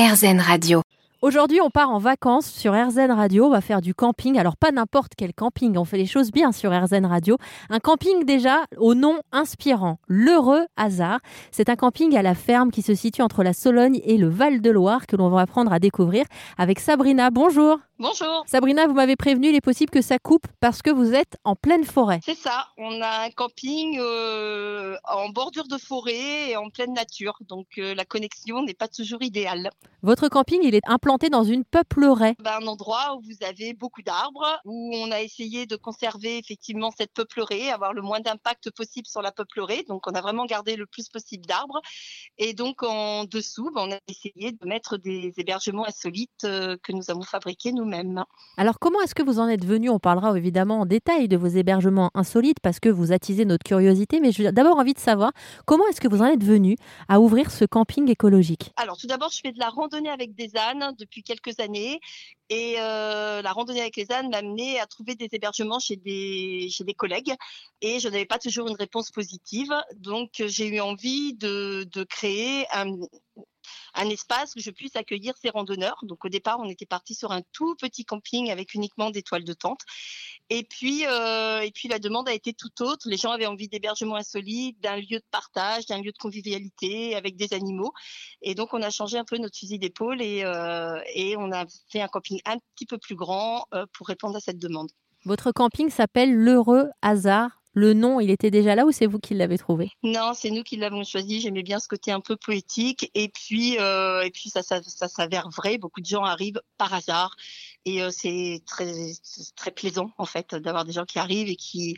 RZN Radio. Aujourd'hui, on part en vacances sur RZN Radio. On va faire du camping. Alors, pas n'importe quel camping. On fait les choses bien sur RZN Radio. Un camping déjà au nom inspirant. L'heureux hasard. C'est un camping à la ferme qui se situe entre la Sologne et le Val-de-Loire que l'on va apprendre à découvrir avec Sabrina. Bonjour. Bonjour. Sabrina, vous m'avez prévenu, il est possible que ça coupe parce que vous êtes en pleine forêt. C'est ça. On a un camping euh, en bordure de forêt et en pleine nature. Donc, euh, la connexion n'est pas toujours idéale. Votre camping, il est implanté dans une peuplerie. Ben, un endroit où vous avez beaucoup d'arbres, où on a essayé de conserver effectivement cette peuplerie, avoir le moins d'impact possible sur la peuplerie. Donc, on a vraiment gardé le plus possible d'arbres. Et donc, en dessous, ben, on a essayé de mettre des hébergements insolites euh, que nous avons fabriqués nous-mêmes. Alors comment est-ce que vous en êtes venu On parlera évidemment en détail de vos hébergements insolites parce que vous attisez notre curiosité, mais j'ai d'abord envie de savoir comment est-ce que vous en êtes venu à ouvrir ce camping écologique? Alors tout d'abord, je fais de la randonnée avec des ânes depuis quelques années et euh, la randonnée avec les ânes m'a amené à trouver des hébergements chez des, chez des collègues et je n'avais pas toujours une réponse positive. Donc j'ai eu envie de, de créer un, un espace où je puisse accueillir ces randonneurs. Donc au départ, on était parti sur un tout petit camping avec uniquement des toiles de tente. Et puis, euh, et puis la demande a été tout autre. Les gens avaient envie d'hébergement insolite, d'un lieu de partage, d'un lieu de convivialité avec des animaux. Et donc on a changé un peu notre fusil d'épaule et, euh, et on a fait un camping un petit peu plus grand euh, pour répondre à cette demande. Votre camping s'appelle l'Heureux Hasard le nom, il était déjà là ou c'est vous qui l'avez trouvé? Non, c'est nous qui l'avons choisi. J'aimais bien ce côté un peu poétique. Et puis, euh, et puis ça, ça, ça s'avère vrai. Beaucoup de gens arrivent par hasard. Et euh, c'est très, très plaisant, en fait, d'avoir des gens qui arrivent et qui,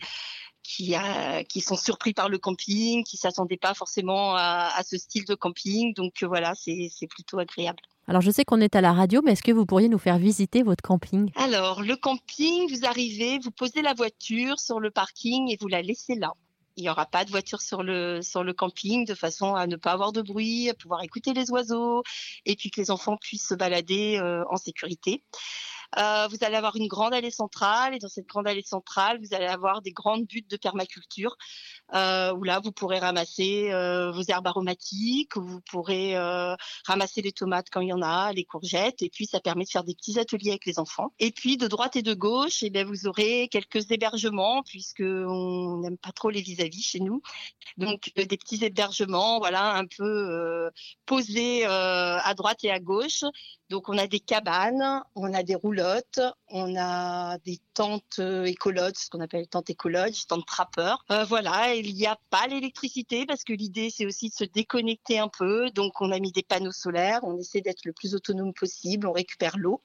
qui, a, qui sont surpris par le camping, qui s'attendaient pas forcément à, à, ce style de camping. Donc voilà, c'est plutôt agréable. Alors je sais qu'on est à la radio, mais est-ce que vous pourriez nous faire visiter votre camping? Alors le camping, vous arrivez, vous posez la voiture sur le parking et vous la laissez là. Il n'y aura pas de voiture sur le, camping de façon à ne pas avoir de bruit, à pouvoir écouter les oiseaux et puis que les enfants puissent se balader euh, en sécurité. Euh, vous allez avoir une grande allée centrale et dans cette grande allée centrale, vous allez avoir des grandes buttes de permaculture euh, où là, vous pourrez ramasser euh, vos herbes aromatiques, vous pourrez euh, ramasser les tomates quand il y en a, les courgettes et puis ça permet de faire des petits ateliers avec les enfants. Et puis de droite et de gauche, eh bien, vous aurez quelques hébergements puisque on n'aime pas trop les vis-à-vis chez nous. Donc des petits hébergements, voilà, un peu posés à droite et à gauche. Donc on a des cabanes, on a des on a des tentes euh, écolotes, ce qu'on appelle tentes écolotes, tentes trappeurs. Euh, voilà, il n'y a pas l'électricité parce que l'idée c'est aussi de se déconnecter un peu. Donc on a mis des panneaux solaires, on essaie d'être le plus autonome possible, on récupère l'eau.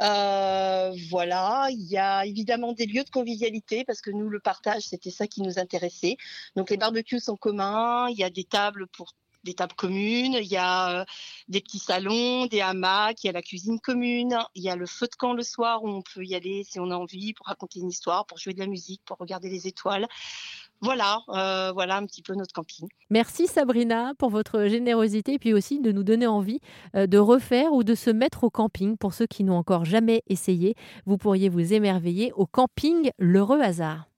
Euh, voilà, il y a évidemment des lieux de convivialité parce que nous, le partage, c'était ça qui nous intéressait. Donc les barbecues sont communs, il y a des tables pour des tables communes, il y a euh, des petits salons, des hamacs, il y a la cuisine commune, il y a le feu de camp le soir où on peut y aller si on a envie pour raconter une histoire, pour jouer de la musique, pour regarder les étoiles. Voilà, euh, voilà un petit peu notre camping. Merci Sabrina pour votre générosité et puis aussi de nous donner envie euh, de refaire ou de se mettre au camping. Pour ceux qui n'ont encore jamais essayé, vous pourriez vous émerveiller au camping L'Heureux Hasard.